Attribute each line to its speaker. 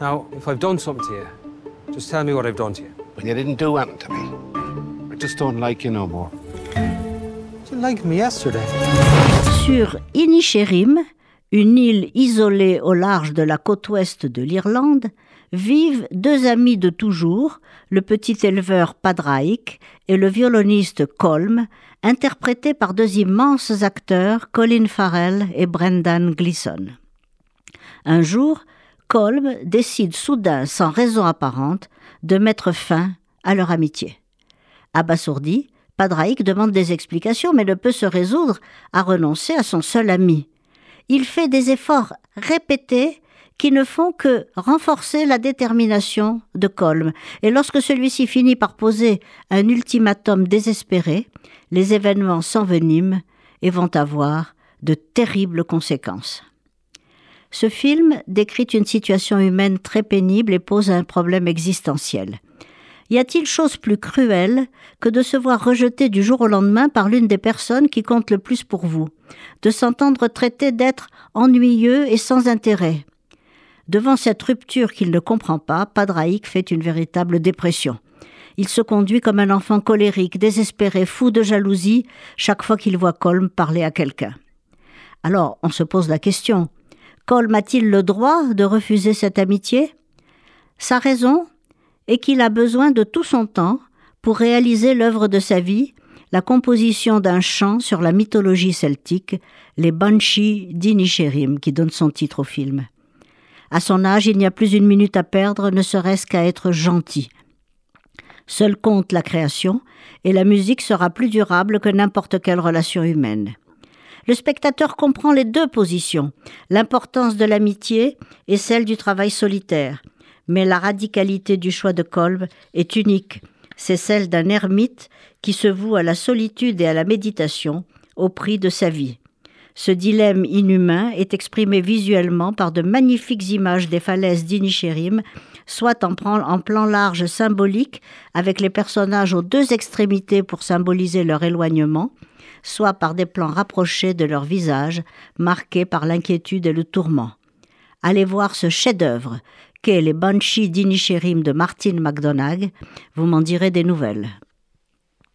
Speaker 1: Now, if I've done something to you, just tell me what I've done to you.
Speaker 2: Well, you didn't do anything to me. I just don't like you no more.
Speaker 1: You liked me yesterday?
Speaker 3: Sur Inisherim, une île isolée au large de la côte ouest de l'Irlande, vivent deux amis de toujours, le petit éleveur Padraic et le violoniste Colm, interprétés par deux immenses acteurs, Colin Farrell et Brendan Gleeson. Un jour, Colm décide soudain, sans raison apparente, de mettre fin à leur amitié. Abasourdi, Padraic demande des explications mais ne peut se résoudre à renoncer à son seul ami. Il fait des efforts répétés qui ne font que renforcer la détermination de Colm. Et lorsque celui-ci finit par poser un ultimatum désespéré, les événements s'enveniment et vont avoir de terribles conséquences. Ce film décrit une situation humaine très pénible et pose un problème existentiel. Y a-t-il chose plus cruelle que de se voir rejeté du jour au lendemain par l'une des personnes qui compte le plus pour vous, de s'entendre traité d'être ennuyeux et sans intérêt Devant cette rupture qu'il ne comprend pas, Padraïc fait une véritable dépression. Il se conduit comme un enfant colérique, désespéré, fou de jalousie, chaque fois qu'il voit Colm parler à quelqu'un. Alors, on se pose la question. Colm a-t-il le droit de refuser cette amitié? Sa raison est qu'il a besoin de tout son temps pour réaliser l'œuvre de sa vie, la composition d'un chant sur la mythologie celtique, les Banshees d'Inisherim, qui donne son titre au film. À son âge, il n'y a plus une minute à perdre, ne serait-ce qu'à être gentil. Seul compte la création, et la musique sera plus durable que n'importe quelle relation humaine. Le spectateur comprend les deux positions, l'importance de l'amitié et celle du travail solitaire. Mais la radicalité du choix de Kolb est unique. C'est celle d'un ermite qui se voue à la solitude et à la méditation au prix de sa vie. Ce dilemme inhumain est exprimé visuellement par de magnifiques images des falaises d'Inisherim, soit en plan, large symbolique avec les personnages aux deux extrémités pour symboliser leur éloignement, soit par des plans rapprochés de leur visage, marqués par l'inquiétude et le tourment. Allez voir ce chef-d'œuvre qu'est Les Banshees d'Inisherim de Martin McDonagh, vous m'en direz des nouvelles.